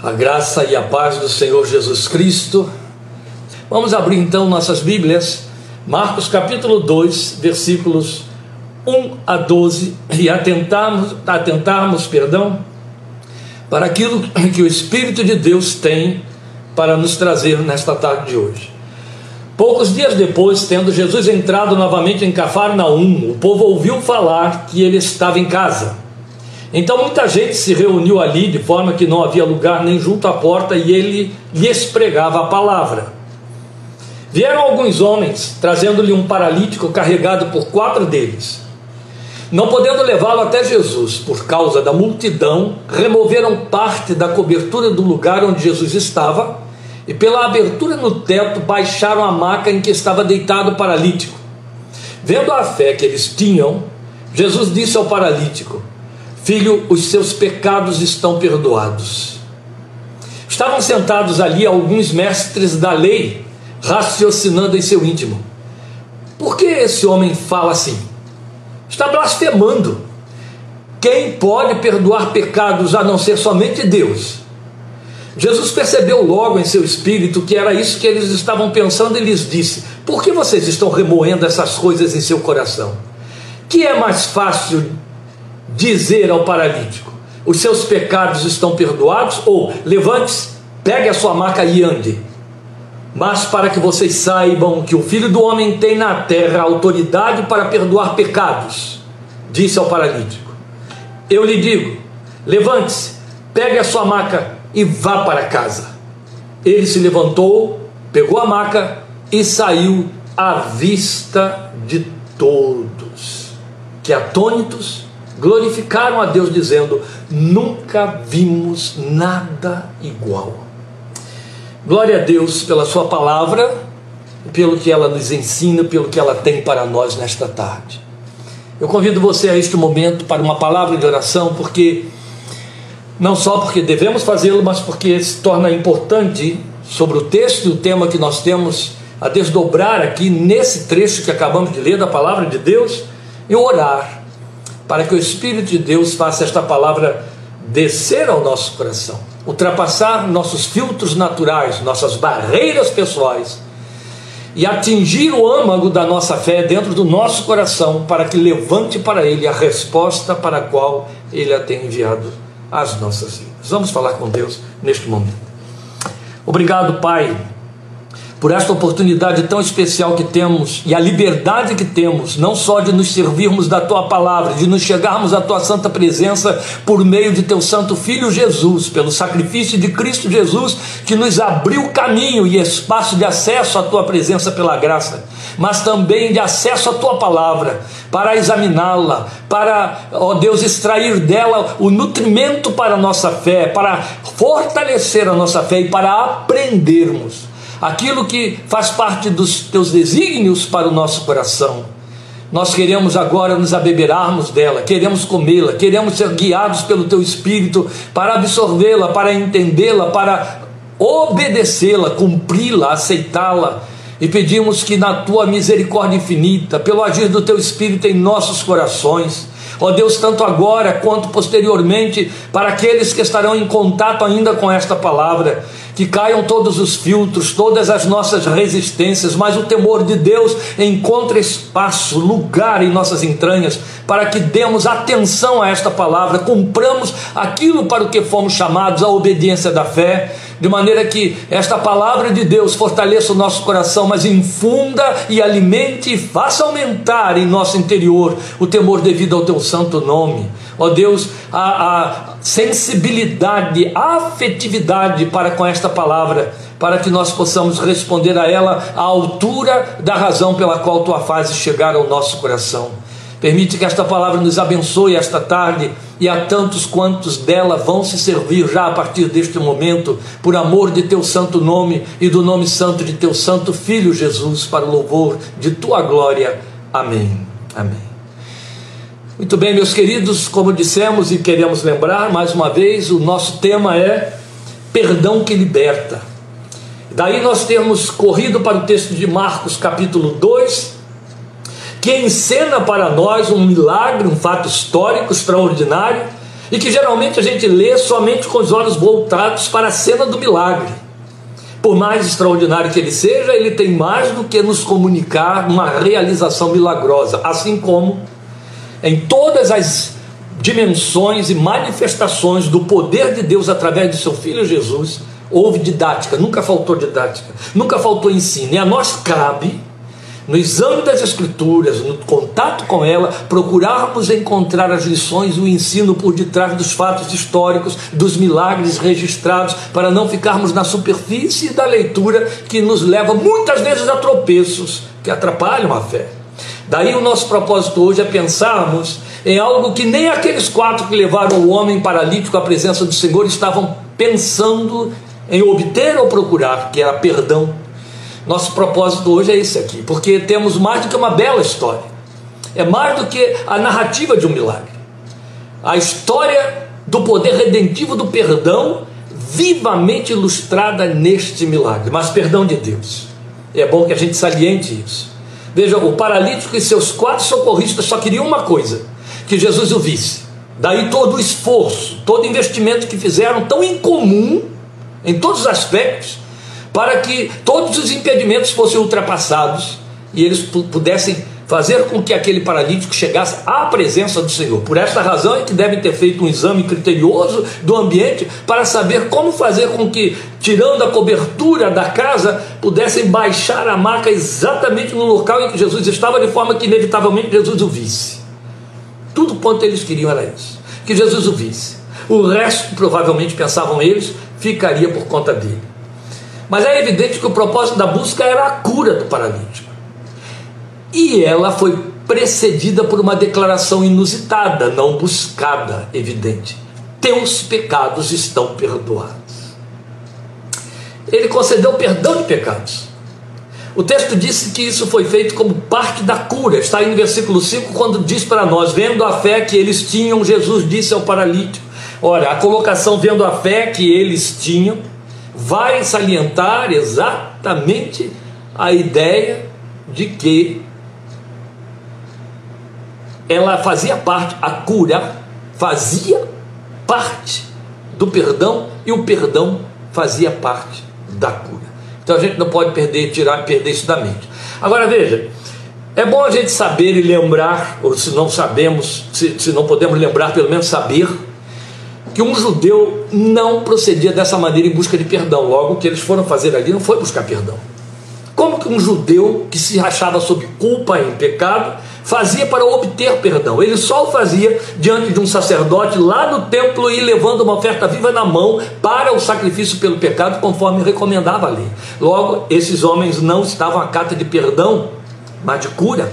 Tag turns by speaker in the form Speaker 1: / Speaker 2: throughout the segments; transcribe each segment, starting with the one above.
Speaker 1: A graça e a paz do Senhor Jesus Cristo. Vamos abrir então nossas Bíblias, Marcos capítulo 2, versículos 1 a 12, e atentarmos, atentarmos perdão, para aquilo que o Espírito de Deus tem para nos trazer nesta tarde de hoje. Poucos dias depois, tendo Jesus entrado novamente em Cafarnaum, o povo ouviu falar que ele estava em casa. Então muita gente se reuniu ali de forma que não havia lugar nem junto à porta e ele lhes pregava a palavra. Vieram alguns homens, trazendo-lhe um paralítico carregado por quatro deles. Não podendo levá-lo até Jesus por causa da multidão, removeram parte da cobertura do lugar onde Jesus estava e, pela abertura no teto, baixaram a maca em que estava deitado o paralítico. Vendo a fé que eles tinham, Jesus disse ao paralítico: Filho, os seus pecados estão perdoados. Estavam sentados ali alguns mestres da lei, raciocinando em seu íntimo. Por que esse homem fala assim? Está blasfemando. Quem pode perdoar pecados a não ser somente Deus? Jesus percebeu logo em seu espírito que era isso que eles estavam pensando e lhes disse: Por que vocês estão remoendo essas coisas em seu coração? Que é mais fácil dizer ao paralítico: os seus pecados estão perdoados, ou levante-se, pegue a sua maca e ande. Mas para que vocês saibam que o Filho do Homem tem na terra autoridade para perdoar pecados, disse ao paralítico: Eu lhe digo, levante-se, pegue a sua maca e vá para casa. Ele se levantou, pegou a maca e saiu à vista de todos, que atônitos glorificaram a Deus, dizendo: Nunca vimos nada igual. Glória a Deus pela Sua palavra, pelo que ela nos ensina, pelo que ela tem para nós nesta tarde. Eu convido você a este momento para uma palavra de oração, porque não só porque devemos fazê-lo, mas porque se torna importante sobre o texto e o tema que nós temos a desdobrar aqui nesse trecho que acabamos de ler da palavra de Deus e orar para que o Espírito de Deus faça esta palavra descer ao nosso coração, ultrapassar nossos filtros naturais, nossas barreiras pessoais e atingir o âmago da nossa fé dentro do nosso coração, para que levante para Ele a resposta para a qual Ele a tem enviado às nossas vidas. Vamos falar com Deus neste momento. Obrigado, Pai por esta oportunidade tão especial que temos e a liberdade que temos, não só de nos servirmos da tua palavra, de nos chegarmos à tua santa presença por meio de teu santo filho Jesus, pelo sacrifício de Cristo Jesus, que nos abriu caminho e espaço de acesso à tua presença pela graça, mas também de acesso à tua palavra, para examiná-la, para, ó Deus, extrair dela o nutrimento para a nossa fé, para fortalecer a nossa fé e para aprendermos aquilo que faz parte dos teus desígnios para o nosso coração. Nós queremos agora nos abeberarmos dela, queremos comê-la, queremos ser guiados pelo teu espírito para absorvê-la, para entendê-la, para obedecê-la, cumpri-la, aceitá-la. E pedimos que na tua misericórdia infinita, pelo agir do teu espírito em nossos corações, ó Deus, tanto agora quanto posteriormente, para aqueles que estarão em contato ainda com esta palavra, que caiam todos os filtros, todas as nossas resistências, mas o temor de Deus encontre espaço, lugar em nossas entranhas, para que demos atenção a esta palavra, cumpramos aquilo para o que fomos chamados, a obediência da fé, de maneira que esta palavra de Deus fortaleça o nosso coração, mas infunda e alimente e faça aumentar em nosso interior o temor devido ao teu santo nome ó Deus, a, a sensibilidade, a afetividade para com esta palavra, para que nós possamos responder a ela à altura da razão pela qual tu a fazes chegar ao nosso coração. Permite que esta palavra nos abençoe esta tarde e a tantos quantos dela vão se servir já a partir deste momento, por amor de teu santo nome e do nome santo de teu santo Filho Jesus, para o louvor de tua glória. Amém. Amém. Muito bem, meus queridos, como dissemos e queremos lembrar mais uma vez, o nosso tema é perdão que liberta. Daí nós temos corrido para o texto de Marcos, capítulo 2, que encena para nós um milagre, um fato histórico extraordinário, e que geralmente a gente lê somente com os olhos voltados para a cena do milagre. Por mais extraordinário que ele seja, ele tem mais do que nos comunicar uma realização milagrosa, assim como em todas as dimensões e manifestações do poder de Deus através de seu filho Jesus, houve didática, nunca faltou didática, nunca faltou ensino. E a nós cabe no exame das Escrituras, no contato com ela, procurarmos encontrar as lições e o ensino por detrás dos fatos históricos, dos milagres registrados, para não ficarmos na superfície da leitura que nos leva muitas vezes a tropeços que atrapalham a fé. Daí o nosso propósito hoje é pensarmos em algo que nem aqueles quatro que levaram o homem paralítico à presença do Senhor estavam pensando em obter ou procurar, que era perdão nosso propósito hoje é esse aqui, porque temos mais do que uma bela história, é mais do que a narrativa de um milagre. A história do poder redentivo do perdão, vivamente ilustrada neste milagre, mas perdão de Deus. É bom que a gente saliente isso. Veja, o paralítico e seus quatro socorristas só queriam uma coisa: que Jesus o visse. Daí todo o esforço, todo o investimento que fizeram, tão incomum em todos os aspectos, para que todos os impedimentos fossem ultrapassados e eles pudessem fazer com que aquele paralítico chegasse à presença do Senhor. Por esta razão é que devem ter feito um exame criterioso do ambiente para saber como fazer com que, tirando a cobertura da casa, pudessem baixar a maca exatamente no local em que Jesus estava, de forma que inevitavelmente Jesus o visse. Tudo quanto eles queriam era isso, que Jesus o visse. O resto, provavelmente pensavam eles, ficaria por conta dele. Mas é evidente que o propósito da busca era a cura do paralítico. E ela foi precedida por uma declaração inusitada, não buscada, evidente. Teus pecados estão perdoados. Ele concedeu perdão de pecados. O texto disse que isso foi feito como parte da cura. Está aí no versículo 5, quando diz para nós: vendo a fé que eles tinham, Jesus disse ao paralítico. Ora, a colocação vendo a fé que eles tinham vai salientar exatamente a ideia de que ela fazia parte, a cura fazia parte do perdão e o perdão fazia parte da cura. Então a gente não pode perder, tirar, perder isso da mente. Agora veja, é bom a gente saber e lembrar, ou se não sabemos, se, se não podemos lembrar, pelo menos saber que um judeu não procedia dessa maneira em busca de perdão. Logo, o que eles foram fazer ali não foi buscar perdão. Como que um judeu que se achava sob culpa em pecado fazia para obter perdão? Ele só o fazia diante de um sacerdote lá no templo e levando uma oferta viva na mão para o sacrifício pelo pecado, conforme recomendava a lei. Logo, esses homens não estavam à cata de perdão, mas de cura.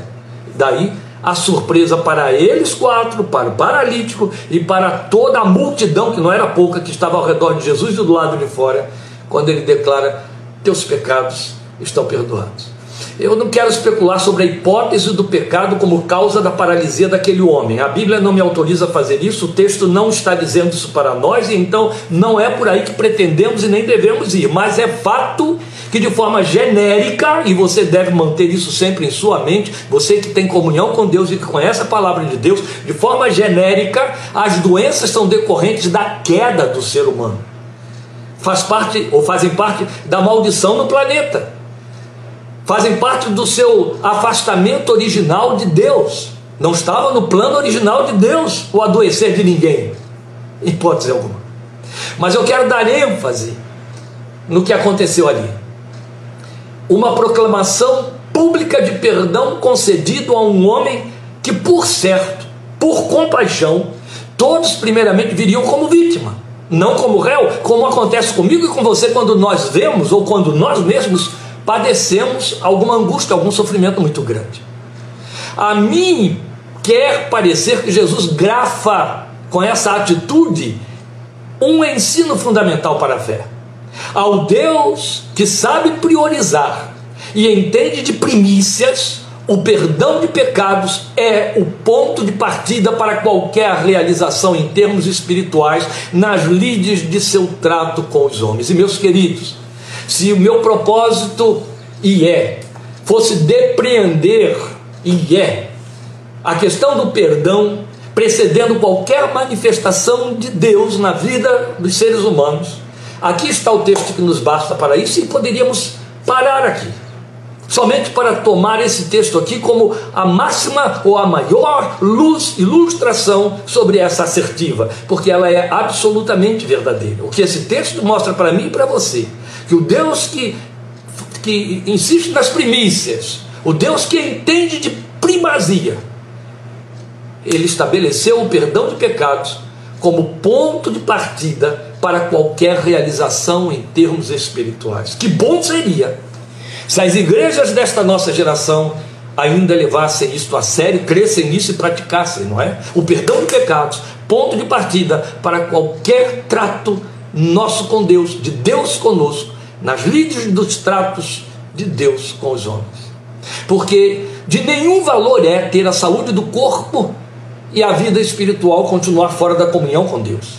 Speaker 1: Daí a surpresa para eles quatro, para o paralítico e para toda a multidão, que não era pouca, que estava ao redor de Jesus e do lado de fora, quando ele declara: Teus pecados estão perdoados. Eu não quero especular sobre a hipótese do pecado como causa da paralisia daquele homem. A Bíblia não me autoriza a fazer isso, o texto não está dizendo isso para nós, então não é por aí que pretendemos e nem devemos ir. Mas é fato que, de forma genérica, e você deve manter isso sempre em sua mente, você que tem comunhão com Deus e que conhece a palavra de Deus, de forma genérica, as doenças são decorrentes da queda do ser humano. Faz parte ou fazem parte da maldição no planeta fazem parte do seu afastamento original de Deus. Não estava no plano original de Deus o adoecer de ninguém, hipótese alguma. Mas eu quero dar ênfase no que aconteceu ali. Uma proclamação pública de perdão concedido a um homem que, por certo, por compaixão, todos primeiramente viriam como vítima, não como réu, como acontece comigo e com você quando nós vemos ou quando nós mesmos padecemos alguma angústia, algum sofrimento muito grande. A mim quer parecer que Jesus grafa com essa atitude um ensino fundamental para a fé. Ao Deus que sabe priorizar e entende de primícias, o perdão de pecados é o ponto de partida para qualquer realização em termos espirituais nas lides de seu trato com os homens. E meus queridos, se o meu propósito, e é, fosse depreender, e é, a questão do perdão, precedendo qualquer manifestação de Deus na vida dos seres humanos. Aqui está o texto que nos basta para isso e poderíamos parar aqui. Somente para tomar esse texto aqui como a máxima ou a maior luz, ilustração sobre essa assertiva, porque ela é absolutamente verdadeira. O que esse texto mostra para mim e para você, que o Deus que, que insiste nas primícias, o Deus que entende de primazia, ele estabeleceu o perdão de pecados como ponto de partida para qualquer realização em termos espirituais. Que bom seria se as igrejas desta nossa geração ainda levassem isto a sério, crescem nisso e praticassem, não é? O perdão de pecados, ponto de partida para qualquer trato nosso com Deus, de Deus conosco, nas lides dos tratos de Deus com os homens. Porque de nenhum valor é ter a saúde do corpo e a vida espiritual continuar fora da comunhão com Deus.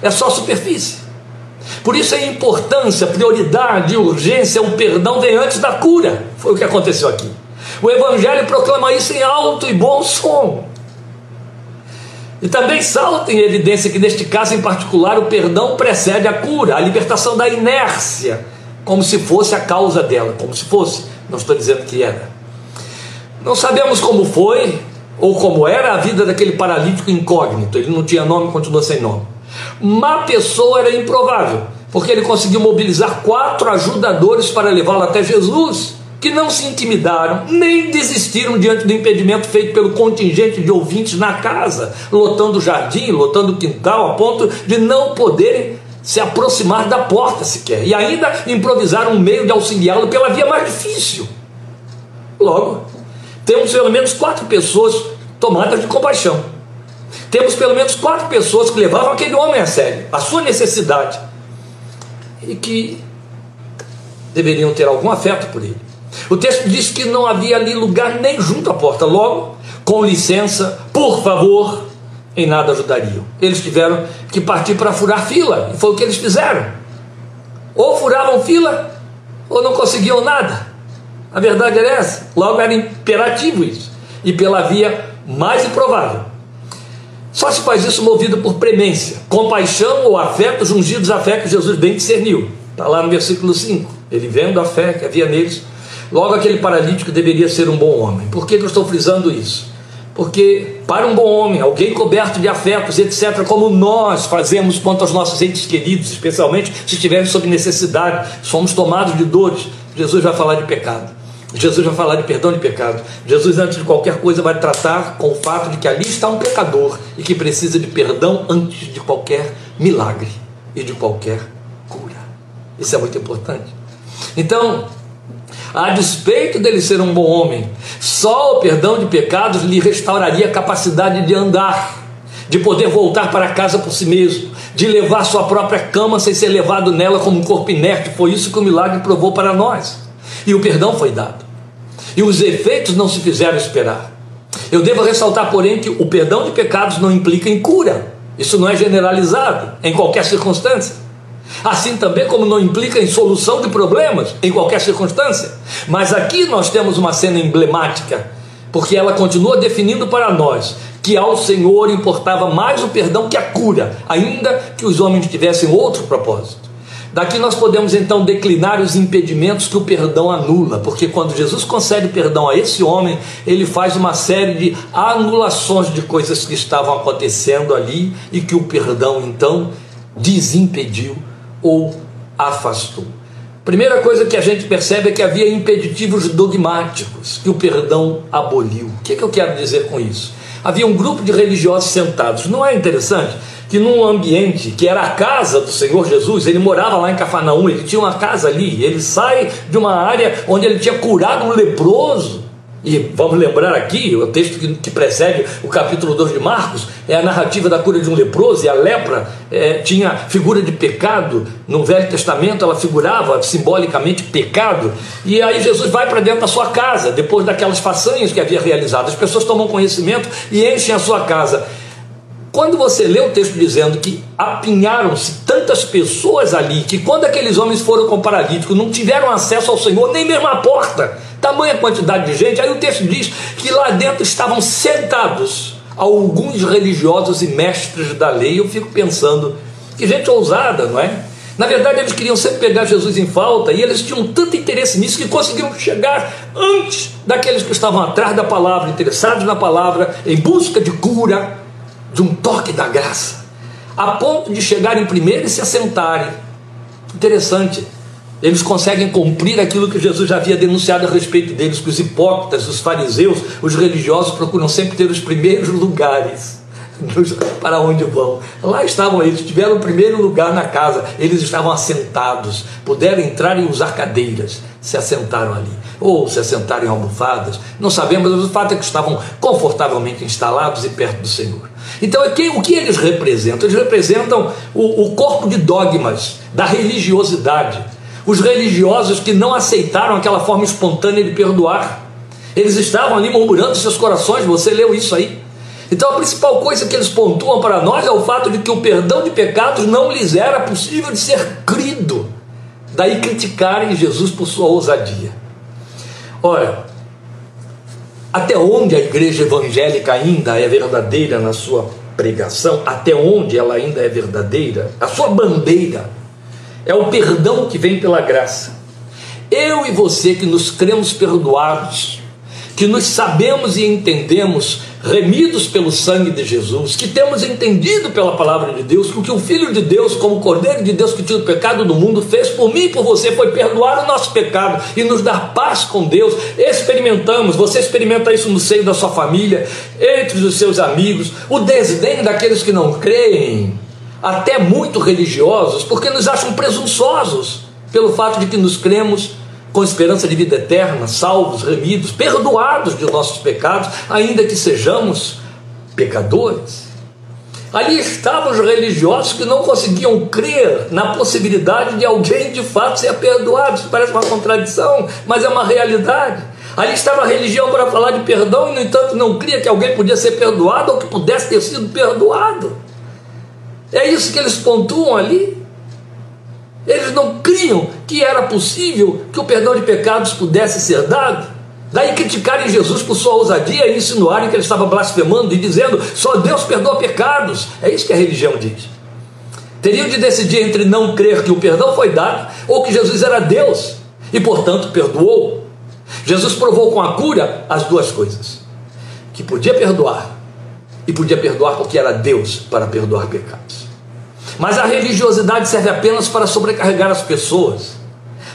Speaker 1: É só superfície. Por isso a importância, prioridade, urgência, o perdão vem antes da cura. Foi o que aconteceu aqui. O Evangelho proclama isso em alto e bom som. E também salta em evidência que, neste caso em particular, o perdão precede a cura, a libertação da inércia, como se fosse a causa dela, como se fosse, não estou dizendo que era. Não sabemos como foi ou como era a vida daquele paralítico incógnito, ele não tinha nome, continua sem nome. Uma pessoa era improvável, porque ele conseguiu mobilizar quatro ajudadores para levá-lo até Jesus, que não se intimidaram, nem desistiram diante do impedimento feito pelo contingente de ouvintes na casa, lotando o jardim, lotando o quintal, a ponto de não poderem se aproximar da porta sequer, e ainda improvisaram um meio de auxiliá-lo pela via mais difícil. Logo, temos pelo menos quatro pessoas tomadas de compaixão temos pelo menos quatro pessoas que levavam aquele homem a sério, a sua necessidade, e que deveriam ter algum afeto por ele. O texto diz que não havia ali lugar nem junto à porta, logo, com licença, por favor, em nada ajudariam. Eles tiveram que partir para furar fila, e foi o que eles fizeram. Ou furavam fila, ou não conseguiam nada. A verdade era essa. Logo era imperativo isso. E pela via mais improvável, só se faz isso movido por premência, compaixão ou afeto jungidos à fé que Jesus bem discerniu. Está lá no versículo 5. Ele vendo a fé que havia neles, logo aquele paralítico deveria ser um bom homem. Por que eu estou frisando isso? Porque para um bom homem, alguém coberto de afetos, etc., como nós fazemos quanto aos nossos entes queridos, especialmente se estiverem sob necessidade, somos tomados de dores, Jesus vai falar de pecado. Jesus vai falar de perdão de pecado. Jesus, antes de qualquer coisa, vai tratar com o fato de que ali está um pecador e que precisa de perdão antes de qualquer milagre e de qualquer cura. Isso é muito importante. Então, a despeito dele ser um bom homem, só o perdão de pecados lhe restauraria a capacidade de andar, de poder voltar para casa por si mesmo, de levar sua própria cama sem ser levado nela como um corpo inerte. Foi isso que o milagre provou para nós. E o perdão foi dado. E os efeitos não se fizeram esperar. Eu devo ressaltar, porém, que o perdão de pecados não implica em cura. Isso não é generalizado em qualquer circunstância. Assim também como não implica em solução de problemas em qualquer circunstância. Mas aqui nós temos uma cena emblemática, porque ela continua definindo para nós que ao Senhor importava mais o perdão que a cura, ainda que os homens tivessem outro propósito. Daqui nós podemos então declinar os impedimentos que o perdão anula, porque quando Jesus concede perdão a esse homem, ele faz uma série de anulações de coisas que estavam acontecendo ali e que o perdão então desimpediu ou afastou. Primeira coisa que a gente percebe é que havia impeditivos dogmáticos que o perdão aboliu. O que, é que eu quero dizer com isso? Havia um grupo de religiosos sentados. Não é interessante? que num ambiente que era a casa do Senhor Jesus, ele morava lá em Cafarnaum, ele tinha uma casa ali, ele sai de uma área onde ele tinha curado um leproso. E vamos lembrar aqui, o texto que, precede o capítulo 2 de Marcos, é a narrativa da cura de um leproso, e a lepra é, tinha figura de pecado, no Velho Testamento ela figurava simbolicamente pecado, e aí Jesus vai para dentro da sua casa, depois daquelas façanhas que havia realizado, as pessoas tomam conhecimento e enchem a sua casa, quando você lê o texto dizendo que apinharam-se tantas pessoas ali, que quando aqueles homens foram com o paralítico não tiveram acesso ao Senhor, nem mesmo à porta, tamanha quantidade de gente, aí o texto diz que lá dentro estavam sentados alguns religiosos e mestres da lei. Eu fico pensando, que gente ousada, não é? Na verdade, eles queriam sempre pegar Jesus em falta e eles tinham tanto interesse nisso que conseguiram chegar antes daqueles que estavam atrás da palavra, interessados na palavra, em busca de cura, de um toque da graça, a ponto de chegarem primeiro e se assentarem. Interessante. Eles conseguem cumprir aquilo que Jesus já havia denunciado a respeito deles, que os hipócritas, os fariseus, os religiosos procuram sempre ter os primeiros lugares para onde vão. Lá estavam eles, tiveram o primeiro lugar na casa, eles estavam assentados, puderam entrar e usar cadeiras, se assentaram ali, ou se assentaram em almofadas, não sabemos, mas o fato é que estavam confortavelmente instalados e perto do Senhor. Então, o que eles representam? Eles representam o, o corpo de dogmas da religiosidade, os religiosos que não aceitaram aquela forma espontânea de perdoar. Eles estavam ali murmurando seus corações, você leu isso aí. Então a principal coisa que eles pontuam para nós é o fato de que o perdão de pecados não lhes era possível de ser crido. Daí criticarem Jesus por sua ousadia. Olha, até onde a igreja evangélica ainda é verdadeira na sua pregação, até onde ela ainda é verdadeira, a sua bandeira é o perdão que vem pela graça. Eu e você que nos cremos perdoados, que nos sabemos e entendemos remidos pelo sangue de Jesus, que temos entendido pela palavra de Deus, o que o Filho de Deus, como Cordeiro de Deus que tira o pecado do mundo, fez por mim e por você foi perdoar o nosso pecado e nos dar paz com Deus. Experimentamos, você experimenta isso no seio da sua família, entre os seus amigos, o desdém daqueles que não creem, até muito religiosos, porque nos acham presunçosos pelo fato de que nos cremos com esperança de vida eterna, salvos, remidos, perdoados de nossos pecados, ainda que sejamos pecadores. Ali estavam os religiosos que não conseguiam crer na possibilidade de alguém de fato ser perdoado. Isso parece uma contradição, mas é uma realidade. Ali estava a religião para falar de perdão e, no entanto, não cria que alguém podia ser perdoado ou que pudesse ter sido perdoado. É isso que eles pontuam ali. Eles não criam que era possível que o perdão de pecados pudesse ser dado. Daí criticarem Jesus por sua ousadia e insinuarem que ele estava blasfemando e dizendo só Deus perdoa pecados. É isso que a religião diz. Teriam de decidir entre não crer que o perdão foi dado ou que Jesus era Deus e, portanto, perdoou. Jesus provou com a cura as duas coisas: que podia perdoar e podia perdoar porque era Deus para perdoar pecados. Mas a religiosidade serve apenas para sobrecarregar as pessoas.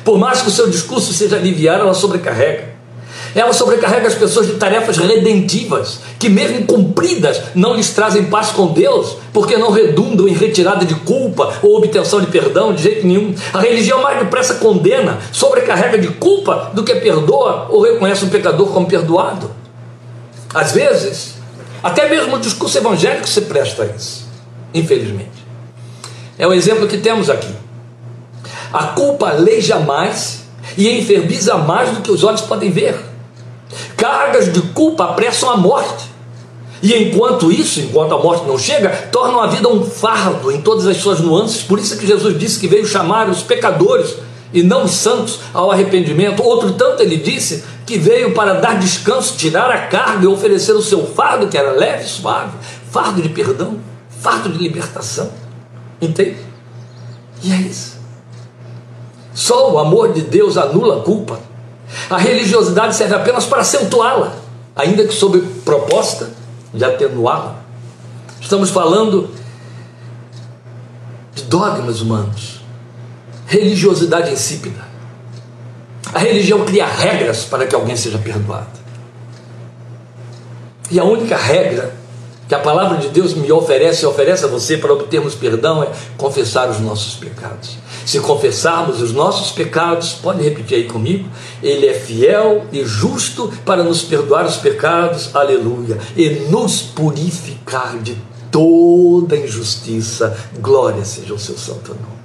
Speaker 1: Por mais que o seu discurso seja aliviar, ela sobrecarrega. Ela sobrecarrega as pessoas de tarefas redentivas, que, mesmo cumpridas, não lhes trazem paz com Deus, porque não redundam em retirada de culpa ou obtenção de perdão de jeito nenhum. A religião mais depressa condena, sobrecarrega de culpa do que perdoa ou reconhece um pecador como perdoado. Às vezes, até mesmo o discurso evangélico se presta a isso, infelizmente. É o exemplo que temos aqui. A culpa aleija mais e enfermiza mais do que os olhos podem ver. Cargas de culpa apressam a morte. E enquanto isso, enquanto a morte não chega, tornam a vida um fardo em todas as suas nuances. Por isso que Jesus disse que veio chamar os pecadores e não os santos ao arrependimento. Outro tanto ele disse que veio para dar descanso, tirar a carga e oferecer o seu fardo, que era leve e suave, fardo de perdão, fardo de libertação. Entende? E é isso. Só o amor de Deus anula a culpa. A religiosidade serve apenas para acentuá-la, ainda que sob proposta de atenuá-la. Estamos falando de dogmas humanos, religiosidade insípida. A religião cria regras para que alguém seja perdoado. E a única regra que a palavra de Deus me oferece e oferece a você para obtermos perdão é confessar os nossos pecados. Se confessarmos os nossos pecados, pode repetir aí comigo, Ele é fiel e justo para nos perdoar os pecados, aleluia, e nos purificar de toda injustiça. Glória seja o seu santo nome.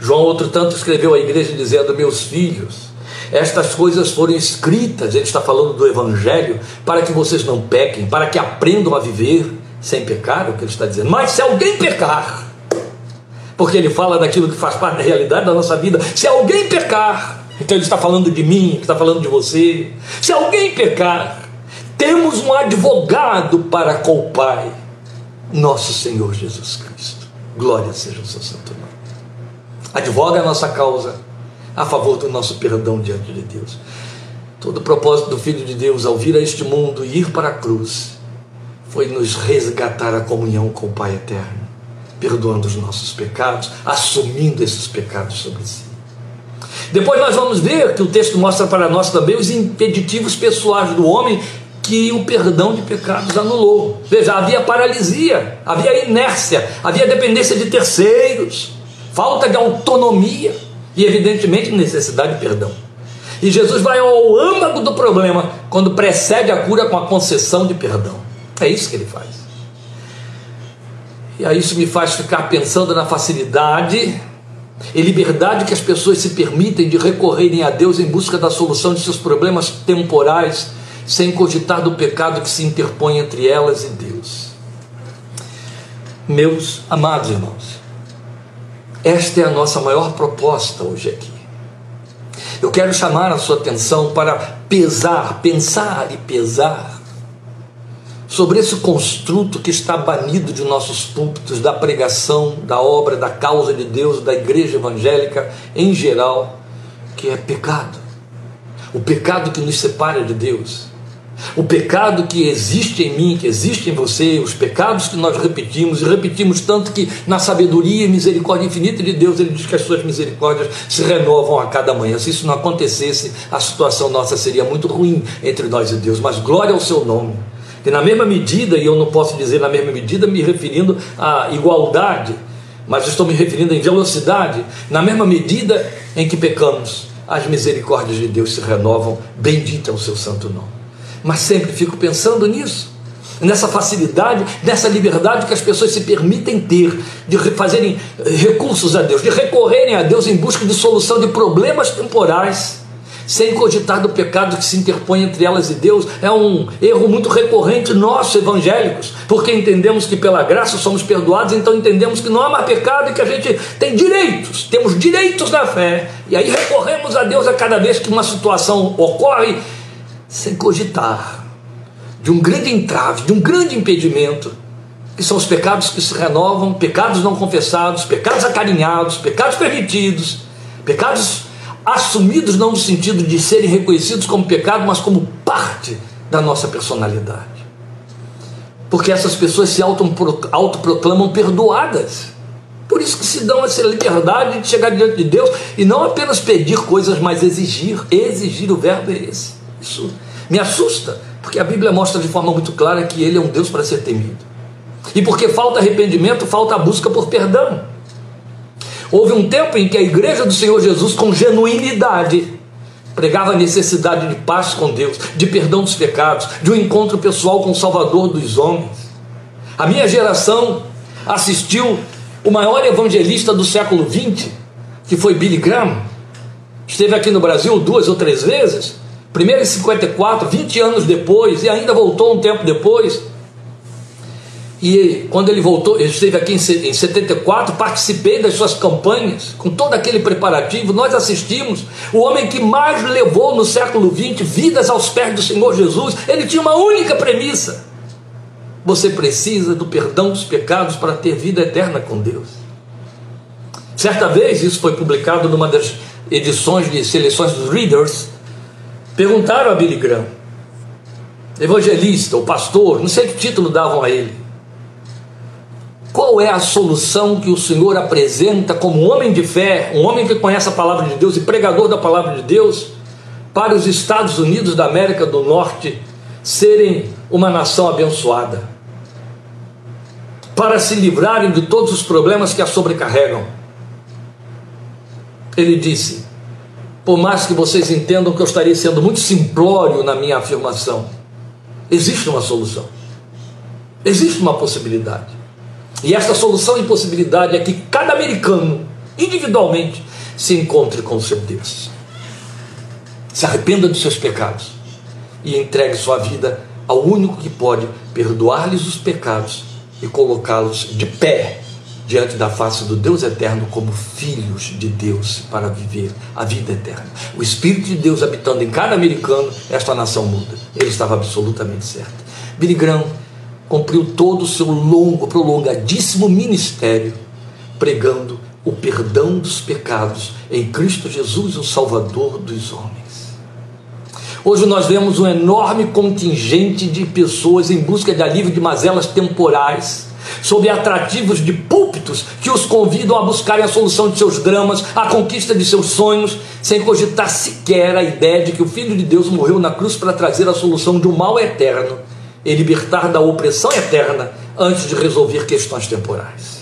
Speaker 1: João, outro tanto, escreveu à igreja dizendo: Meus filhos, estas coisas foram escritas, ele está falando do Evangelho, para que vocês não pequem, para que aprendam a viver sem pecar, é o que ele está dizendo. Mas se alguém pecar, porque ele fala daquilo que faz parte da realidade da nossa vida, se alguém pecar, então ele está falando de mim, está falando de você. Se alguém pecar, temos um advogado para com o Pai, nosso Senhor Jesus Cristo. Glória seja o seu santo nome. Advoga a nossa causa a favor do nosso perdão diante de Deus. Todo o propósito do Filho de Deus ao vir a este mundo e ir para a cruz foi nos resgatar a comunhão com o Pai eterno, perdoando os nossos pecados, assumindo esses pecados sobre si. Depois nós vamos ver que o texto mostra para nós também os impeditivos pessoais do homem que o perdão de pecados anulou. Veja, havia paralisia, havia inércia, havia dependência de terceiros, falta de autonomia e, evidentemente, necessidade de perdão. E Jesus vai ao âmago do problema quando precede a cura com a concessão de perdão. É isso que ele faz. E aí isso me faz ficar pensando na facilidade e liberdade que as pessoas se permitem de recorrerem a Deus em busca da solução de seus problemas temporais, sem cogitar do pecado que se interpõe entre elas e Deus. Meus amados irmãos, esta é a nossa maior proposta hoje aqui. Eu quero chamar a sua atenção para pesar, pensar e pesar sobre esse construto que está banido de nossos púlpitos, da pregação, da obra, da causa de Deus, da igreja evangélica em geral, que é pecado. O pecado que nos separa de Deus. O pecado que existe em mim, que existe em você, os pecados que nós repetimos, e repetimos tanto que na sabedoria e misericórdia infinita de Deus, Ele diz que as suas misericórdias se renovam a cada manhã. Se isso não acontecesse, a situação nossa seria muito ruim entre nós e Deus, mas glória ao seu nome. E na mesma medida, e eu não posso dizer na mesma medida me referindo à igualdade, mas estou me referindo em velocidade, na mesma medida em que pecamos, as misericórdias de Deus se renovam, bendito é o seu santo nome mas sempre fico pensando nisso, nessa facilidade, nessa liberdade que as pessoas se permitem ter de fazerem recursos a Deus, de recorrerem a Deus em busca de solução de problemas temporais, sem cogitar do pecado que se interpõe entre elas e Deus, é um erro muito recorrente nosso, evangélicos, porque entendemos que pela graça somos perdoados, então entendemos que não há mais pecado e que a gente tem direitos, temos direitos na fé, e aí recorremos a Deus a cada vez que uma situação ocorre sem cogitar de um grande entrave, de um grande impedimento, que são os pecados que se renovam, pecados não confessados, pecados acarinhados, pecados permitidos, pecados assumidos não no sentido de serem reconhecidos como pecado, mas como parte da nossa personalidade. Porque essas pessoas se autoproclamam perdoadas. Por isso que se dão essa liberdade de chegar diante de Deus e não apenas pedir coisas, mas exigir. Exigir, o verbo é esse. Isso me assusta, porque a Bíblia mostra de forma muito clara que Ele é um Deus para ser temido. E porque falta arrependimento, falta a busca por perdão. Houve um tempo em que a igreja do Senhor Jesus, com genuinidade, pregava a necessidade de paz com Deus, de perdão dos pecados, de um encontro pessoal com o Salvador dos homens. A minha geração assistiu o maior evangelista do século XX, que foi Billy Graham. Esteve aqui no Brasil duas ou três vezes Primeiro em 54, 20 anos depois, e ainda voltou um tempo depois. E quando ele voltou, ele esteve aqui em 74, participei das suas campanhas, com todo aquele preparativo, nós assistimos. O homem que mais levou no século XX vidas aos pés do Senhor Jesus, ele tinha uma única premissa: você precisa do perdão dos pecados para ter vida eterna com Deus. Certa vez, isso foi publicado numa das edições de seleções dos Readers, Perguntaram a Billy Graham, evangelista, ou pastor, não sei que título davam a ele. Qual é a solução que o Senhor apresenta como homem de fé, um homem que conhece a palavra de Deus e pregador da palavra de Deus, para os Estados Unidos da América do Norte serem uma nação abençoada? Para se livrarem de todos os problemas que a sobrecarregam? Ele disse: por mais que vocês entendam que eu estaria sendo muito simplório na minha afirmação, existe uma solução. Existe uma possibilidade. E essa solução e possibilidade é que cada americano, individualmente, se encontre com o seu Deus. Se arrependa dos seus pecados e entregue sua vida ao único que pode perdoar-lhes os pecados e colocá-los de pé diante da face do Deus eterno como filhos de Deus para viver a vida eterna. O Espírito de Deus habitando em cada americano, esta nação muda. Ele estava absolutamente certo. Billy Graham cumpriu todo o seu longo, prolongadíssimo ministério pregando o perdão dos pecados em Cristo Jesus, o Salvador dos homens. Hoje nós vemos um enorme contingente de pessoas em busca de alívio de mazelas temporais, sob atrativos de púlpitos que os convidam a buscarem a solução de seus dramas, a conquista de seus sonhos, sem cogitar sequer a ideia de que o Filho de Deus morreu na cruz para trazer a solução de um mal eterno e libertar da opressão eterna antes de resolver questões temporais.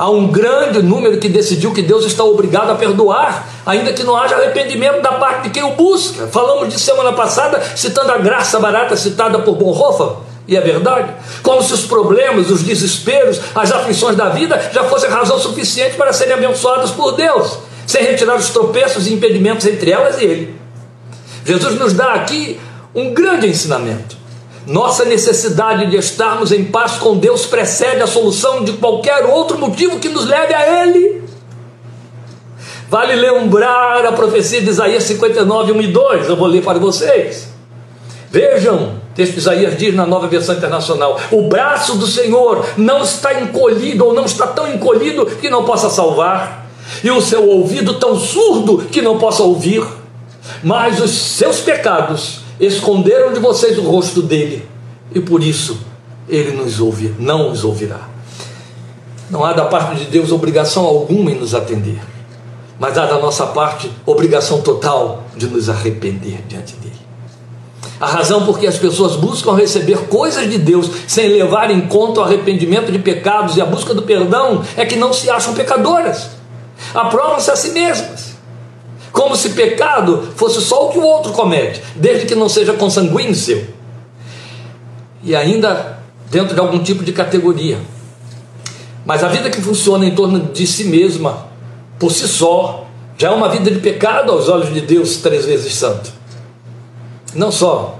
Speaker 1: Há um grande número que decidiu que Deus está obrigado a perdoar, ainda que não haja arrependimento da parte de quem o busca. Falamos de semana passada, citando a graça barata citada por Bonhoeffer, e é verdade, como se os problemas, os desesperos, as aflições da vida já fossem razão suficiente para serem abençoadas por Deus, sem retirar os tropeços e impedimentos entre elas e Ele. Jesus nos dá aqui um grande ensinamento. Nossa necessidade de estarmos em paz com Deus precede a solução de qualquer outro motivo que nos leve a Ele. Vale lembrar a profecia de Isaías 59, 1 e 2. Eu vou ler para vocês. Vejam, texto Isaías diz na nova versão internacional: O braço do Senhor não está encolhido, ou não está tão encolhido que não possa salvar, e o seu ouvido tão surdo que não possa ouvir, mas os seus pecados esconderam de vocês o rosto dele, e por isso ele nos ouve, não os ouvirá. Não há da parte de Deus obrigação alguma em nos atender, mas há da nossa parte obrigação total de nos arrepender diante dele. A razão por que as pessoas buscam receber coisas de Deus sem levar em conta o arrependimento de pecados e a busca do perdão é que não se acham pecadoras, aprovam-se a si mesmas como se pecado fosse só o que o outro comete, desde que não seja consanguíneo seu. E ainda dentro de algum tipo de categoria. Mas a vida que funciona em torno de si mesma, por si só, já é uma vida de pecado aos olhos de Deus, três vezes santo. Não só.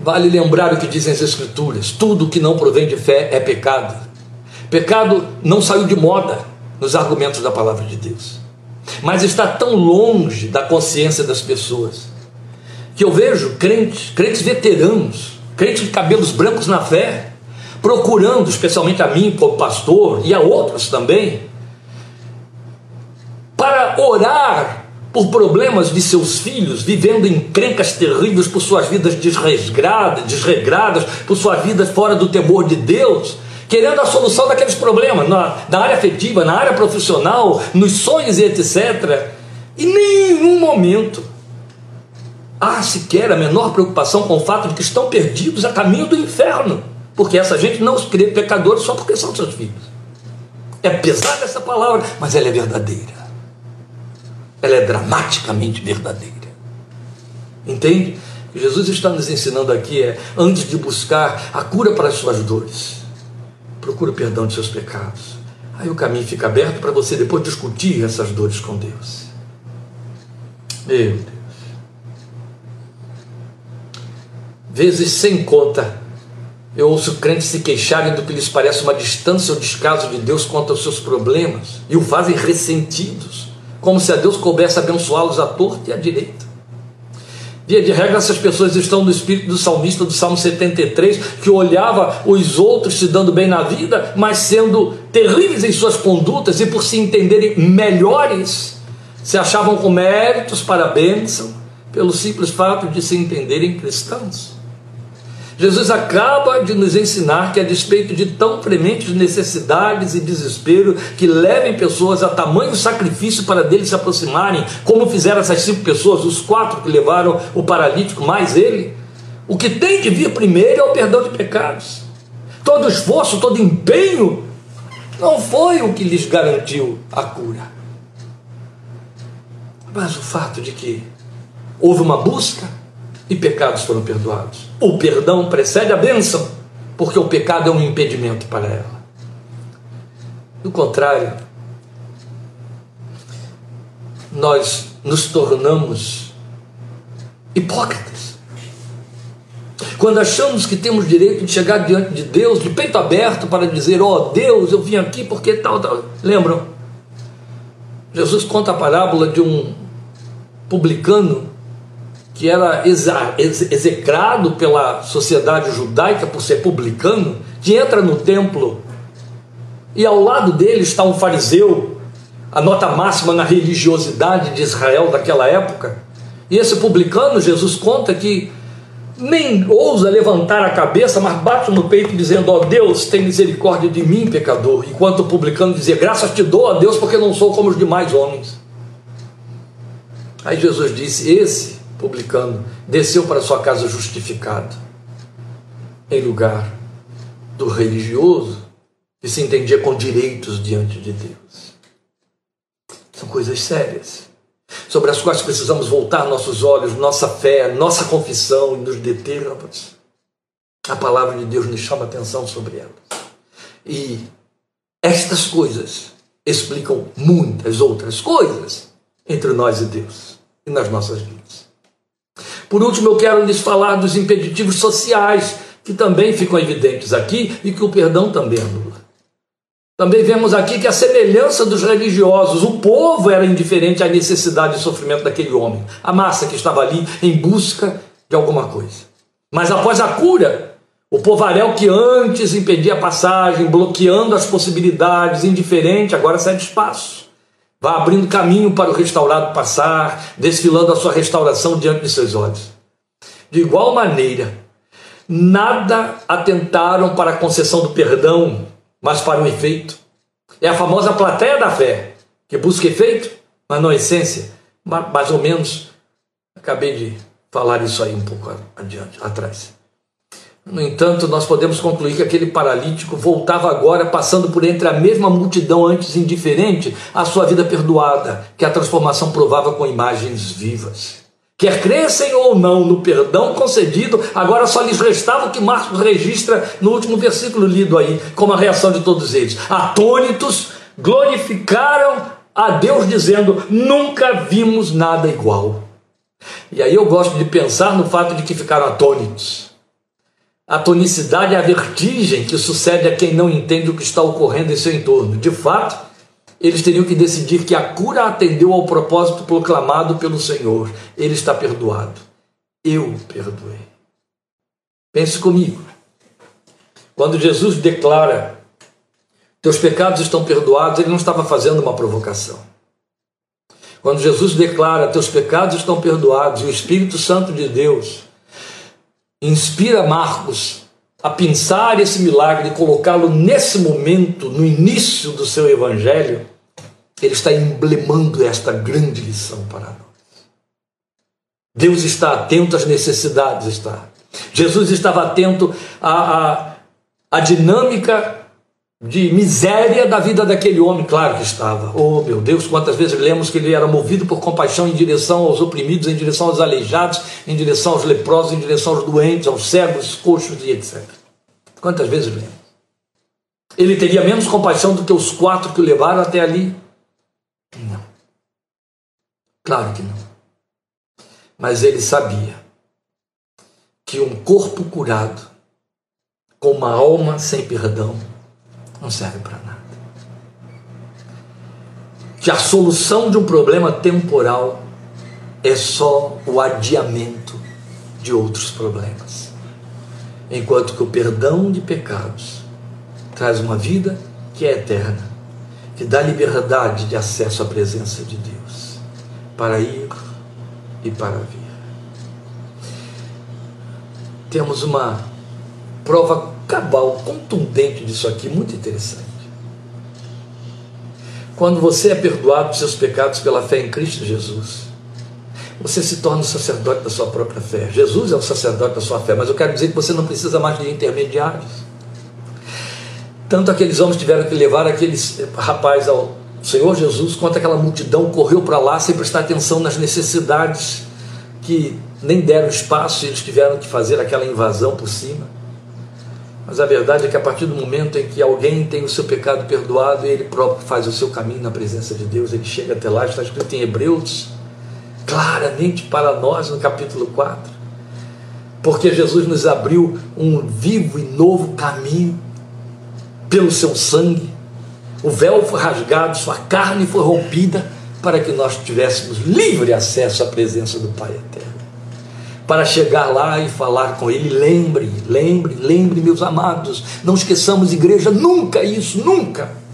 Speaker 1: Vale lembrar o que dizem as Escrituras: tudo que não provém de fé é pecado. Pecado não saiu de moda nos argumentos da palavra de Deus mas está tão longe da consciência das pessoas que eu vejo crentes, crentes veteranos, crentes de cabelos brancos na fé, procurando, especialmente a mim como pastor e a outros também, para orar por problemas de seus filhos, vivendo em crencas terríveis por suas vidas desregradas, desregradas, por suas vidas fora do temor de Deus querendo a solução daqueles problemas, na, na área afetiva, na área profissional, nos sonhos e etc. E nenhum momento há sequer a menor preocupação com o fato de que estão perdidos a caminho do inferno, porque essa gente não os crê pecadores só porque são seus filhos. É pesada essa palavra, mas ela é verdadeira. Ela é dramaticamente verdadeira. Entende? O que Jesus está nos ensinando aqui é, antes de buscar a cura para as suas dores, procura o perdão de seus pecados. Aí o caminho fica aberto para você depois discutir essas dores com Deus. Meu Deus. Vezes sem conta, eu ouço crentes se queixarem do que lhes parece uma distância ou descaso de Deus quanto aos seus problemas e o fazem ressentidos, como se a Deus coubesse abençoá-los à torta e à direita. Via de regra, essas pessoas estão no espírito do salmista do Salmo 73, que olhava os outros se dando bem na vida, mas sendo terríveis em suas condutas e por se entenderem melhores, se achavam com méritos para a bênção, pelo simples fato de se entenderem cristãos. Jesus acaba de nos ensinar que, a despeito de tão prementes necessidades e desespero que levem pessoas a tamanho sacrifício para deles se aproximarem, como fizeram essas cinco pessoas, os quatro que levaram o paralítico, mais ele, o que tem de vir primeiro é o perdão de pecados. Todo esforço, todo empenho, não foi o que lhes garantiu a cura. Mas o fato de que houve uma busca, e pecados foram perdoados. O perdão precede a bênção, porque o pecado é um impedimento para ela. Do contrário, nós nos tornamos hipócritas. quando achamos que temos direito de chegar diante de Deus de peito aberto para dizer: Ó oh, Deus, eu vim aqui porque tal, tal. Lembram? Jesus conta a parábola de um publicano que era execrado pela sociedade judaica por ser publicano, que entra no templo e ao lado dele está um fariseu, a nota máxima na religiosidade de Israel daquela época. E esse publicano, Jesus conta que nem ousa levantar a cabeça, mas bate no peito dizendo: Ó oh, Deus, tem misericórdia de mim, pecador. Enquanto o publicano dizia: Graças te dou a Deus, porque não sou como os demais homens. Aí Jesus disse: Esse publicano desceu para sua casa justificado, em lugar do religioso que se entendia com direitos diante de Deus. São coisas sérias sobre as quais precisamos voltar nossos olhos, nossa fé, nossa confissão e nos determos. A palavra de Deus nos chama atenção sobre elas. E estas coisas explicam muitas outras coisas entre nós e Deus e nas nossas vidas. Por último, eu quero lhes falar dos impeditivos sociais que também ficam evidentes aqui e que o perdão também anula. Também vemos aqui que a semelhança dos religiosos, o povo era indiferente à necessidade e sofrimento daquele homem, a massa que estava ali em busca de alguma coisa. Mas após a cura, o povaréu que antes impedia a passagem, bloqueando as possibilidades, indiferente, agora cede espaço. Vai abrindo caminho para o restaurado passar, desfilando a sua restauração diante de seus olhos. De igual maneira, nada atentaram para a concessão do perdão mas para um efeito. É a famosa plateia da fé, que busca efeito, mas não essência. Mais ou menos, acabei de falar isso aí um pouco adiante, atrás. No entanto, nós podemos concluir que aquele paralítico voltava agora, passando por entre a mesma multidão antes indiferente, a sua vida perdoada, que a transformação provava com imagens vivas. Quer crescem ou não no perdão concedido, agora só lhes restava o que Marcos registra no último versículo lido aí, como a reação de todos eles. Atônitos, glorificaram a Deus, dizendo: Nunca vimos nada igual. E aí eu gosto de pensar no fato de que ficaram atônitos. A tonicidade é a vertigem que sucede a quem não entende o que está ocorrendo em seu entorno. De fato, eles teriam que decidir que a cura atendeu ao propósito proclamado pelo Senhor. Ele está perdoado. Eu perdoei. Pense comigo. Quando Jesus declara: Teus pecados estão perdoados, ele não estava fazendo uma provocação. Quando Jesus declara: Teus pecados estão perdoados, e o Espírito Santo de Deus inspira Marcos a pensar esse milagre e colocá-lo nesse momento, no início do seu evangelho, ele está emblemando esta grande lição para nós. Deus está atento às necessidades, está. Jesus estava atento à, à, à dinâmica de miséria da vida daquele homem, claro que estava. Oh meu Deus, quantas vezes lemos que ele era movido por compaixão em direção aos oprimidos, em direção aos aleijados, em direção aos leprosos, em direção aos doentes, aos cegos, coxos e etc. Quantas vezes lemos? Ele teria menos compaixão do que os quatro que o levaram até ali? Não. Claro que não. Mas ele sabia que um corpo curado, com uma alma sem perdão, não serve para nada. Que a solução de um problema temporal é só o adiamento de outros problemas. Enquanto que o perdão de pecados traz uma vida que é eterna, que dá liberdade de acesso à presença de Deus, para ir e para vir. Temos uma prova cabal, contundente disso aqui, muito interessante. Quando você é perdoado dos seus pecados pela fé em Cristo Jesus, você se torna o sacerdote da sua própria fé. Jesus é o sacerdote da sua fé, mas eu quero dizer que você não precisa mais de intermediários. Tanto aqueles homens tiveram que levar aqueles rapazes ao Senhor Jesus, quanto aquela multidão correu para lá sem prestar atenção nas necessidades que nem deram espaço eles tiveram que fazer aquela invasão por cima. Mas a verdade é que a partir do momento em que alguém tem o seu pecado perdoado, ele próprio faz o seu caminho na presença de Deus, ele chega até lá, está escrito em Hebreus, claramente para nós no capítulo 4. porque Jesus nos abriu um vivo e novo caminho pelo seu sangue. O véu foi rasgado, sua carne foi rompida para que nós tivéssemos livre acesso à presença do Pai eterno. Para chegar lá e falar com Ele, lembre, lembre, lembre, meus amados, não esqueçamos, igreja, nunca isso, nunca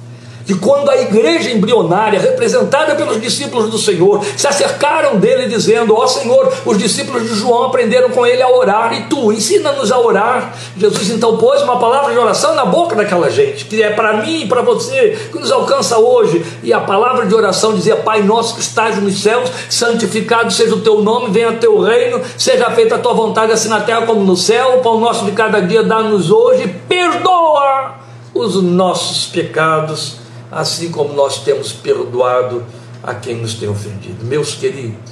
Speaker 1: que quando a igreja embrionária, representada pelos discípulos do Senhor, se acercaram dele dizendo: Ó oh, Senhor, os discípulos de João aprenderam com ele a orar e tu ensina-nos a orar. Jesus então pôs uma palavra de oração na boca daquela gente, que é para mim e para você, que nos alcança hoje. E a palavra de oração dizia: Pai nosso que estás nos céus, santificado seja o teu nome, venha o teu reino, seja feita a tua vontade, assim na terra como no céu. O pão nosso de cada dia dá-nos hoje, perdoa os nossos pecados assim como nós temos perdoado a quem nos tem ofendido. Meus queridos,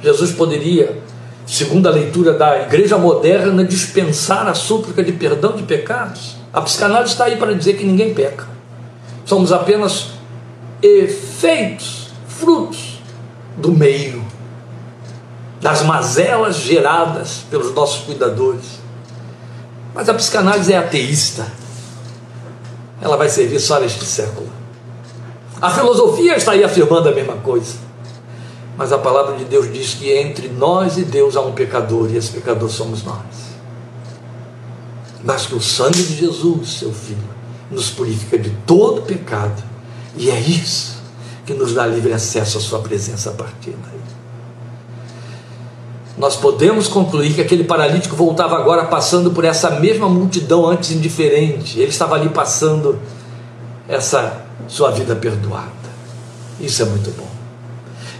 Speaker 1: Jesus poderia, segundo a leitura da igreja moderna, dispensar a súplica de perdão de pecados. A psicanálise está aí para dizer que ninguém peca. Somos apenas efeitos, frutos do meio, das mazelas geradas pelos nossos cuidadores. Mas a psicanálise é ateísta ela vai servir só neste século. A filosofia está aí afirmando a mesma coisa. Mas a palavra de Deus diz que entre nós e Deus há um pecador, e esse pecador somos nós. Mas que o sangue de Jesus, seu Filho, nos purifica de todo pecado, e é isso que nos dá livre acesso à Sua presença a partir daí nós podemos concluir que aquele paralítico voltava agora passando por essa mesma multidão antes indiferente. Ele estava ali passando essa sua vida perdoada. Isso é muito bom.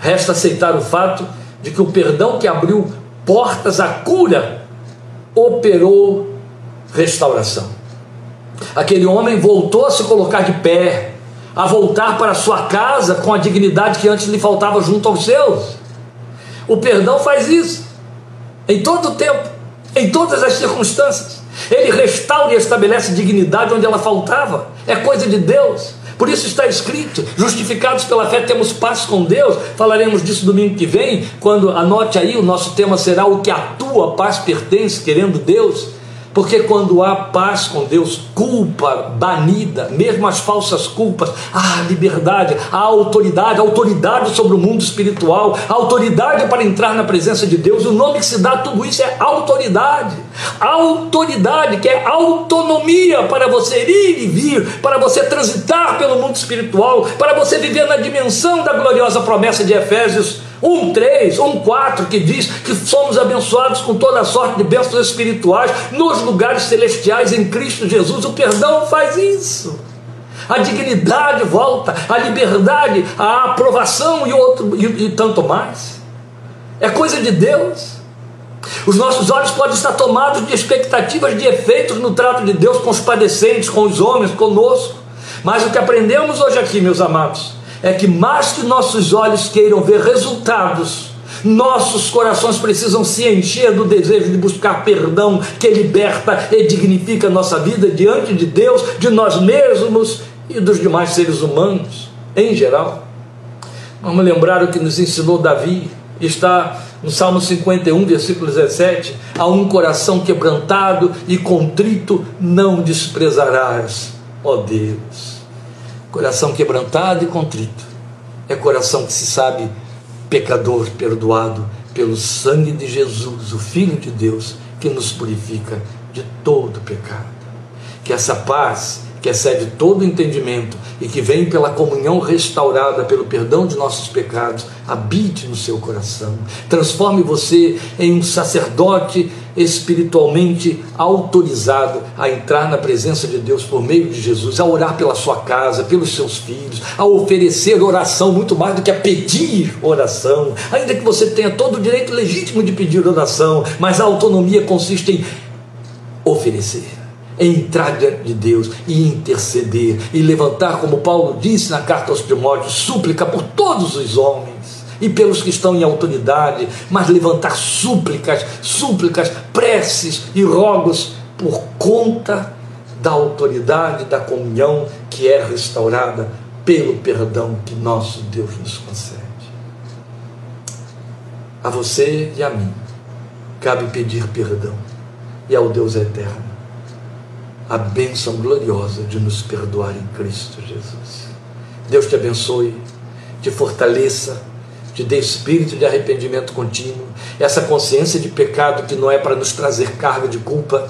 Speaker 1: Resta aceitar o fato de que o perdão que abriu portas à cura operou restauração. Aquele homem voltou a se colocar de pé, a voltar para sua casa com a dignidade que antes lhe faltava junto aos seus. O perdão faz isso em todo o tempo, em todas as circunstâncias. Ele restaura e estabelece dignidade onde ela faltava. É coisa de Deus. Por isso está escrito: justificados pela fé temos paz com Deus. Falaremos disso domingo que vem, quando anote aí, o nosso tema será o que a tua paz pertence, querendo Deus. Porque quando há paz com Deus, culpa banida, mesmo as falsas culpas, há liberdade, há autoridade, autoridade sobre o mundo espiritual, autoridade para entrar na presença de Deus. O nome que se dá a tudo isso é autoridade. Autoridade, que é autonomia para você ir e vir, para você transitar pelo mundo espiritual, para você viver na dimensão da gloriosa promessa de Efésios um 3, um 4, que diz que somos abençoados com toda sorte de bênçãos espirituais nos lugares celestiais em Cristo Jesus. O perdão faz isso. A dignidade volta, a liberdade, a aprovação e, outro, e, e tanto mais. É coisa de Deus. Os nossos olhos podem estar tomados de expectativas de efeitos no trato de Deus com os padecentes, com os homens, conosco. Mas o que aprendemos hoje aqui, meus amados, é que mais que nossos olhos queiram ver resultados, nossos corações precisam se encher do desejo de buscar perdão que liberta e dignifica nossa vida diante de Deus, de nós mesmos e dos demais seres humanos em geral. Vamos lembrar o que nos ensinou Davi, está no Salmo 51, versículo 17: A um coração quebrantado e contrito não desprezarás, ó Deus. Coração quebrantado e contrito. É coração que se sabe pecador, perdoado pelo sangue de Jesus, o Filho de Deus, que nos purifica de todo pecado. Que essa paz que excede todo entendimento e que vem pela comunhão restaurada, pelo perdão de nossos pecados, habite no seu coração. Transforme você em um sacerdote espiritualmente autorizado a entrar na presença de Deus por meio de Jesus, a orar pela sua casa, pelos seus filhos, a oferecer oração muito mais do que a pedir oração, ainda que você tenha todo o direito legítimo de pedir oração, mas a autonomia consiste em oferecer entrar diante de Deus e interceder e levantar, como Paulo disse na carta aos Timóteos, súplica por todos os homens e pelos que estão em autoridade, mas levantar súplicas, súplicas, preces e rogos por conta da autoridade da comunhão que é restaurada pelo perdão que nosso Deus nos concede. A você e a mim, cabe pedir perdão. E ao Deus eterno, a bênção gloriosa de nos perdoar em Cristo Jesus. Deus te abençoe, te fortaleça, te dê espírito de arrependimento contínuo, essa consciência de pecado que não é para nos trazer carga de culpa,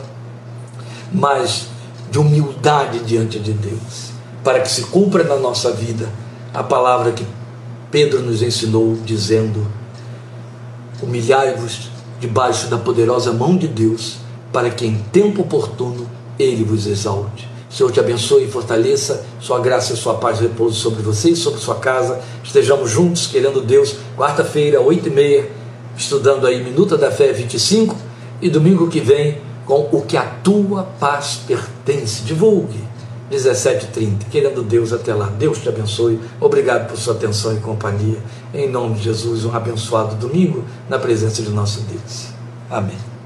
Speaker 1: mas de humildade diante de Deus, para que se cumpra na nossa vida a palavra que Pedro nos ensinou, dizendo: Humilhai-vos debaixo da poderosa mão de Deus, para que em tempo oportuno ele vos exalte. Senhor te abençoe e fortaleça, sua graça e sua paz repouse sobre você e sobre sua casa. Estejamos juntos, querendo Deus, quarta-feira, oito e meia, estudando aí Minuta da Fé 25 e domingo que vem com o que a tua paz pertence. Divulgue. 17h30. Querendo Deus até lá. Deus te abençoe. Obrigado por sua atenção e companhia. Em nome de Jesus, um abençoado domingo na presença de nosso Deus. Amém.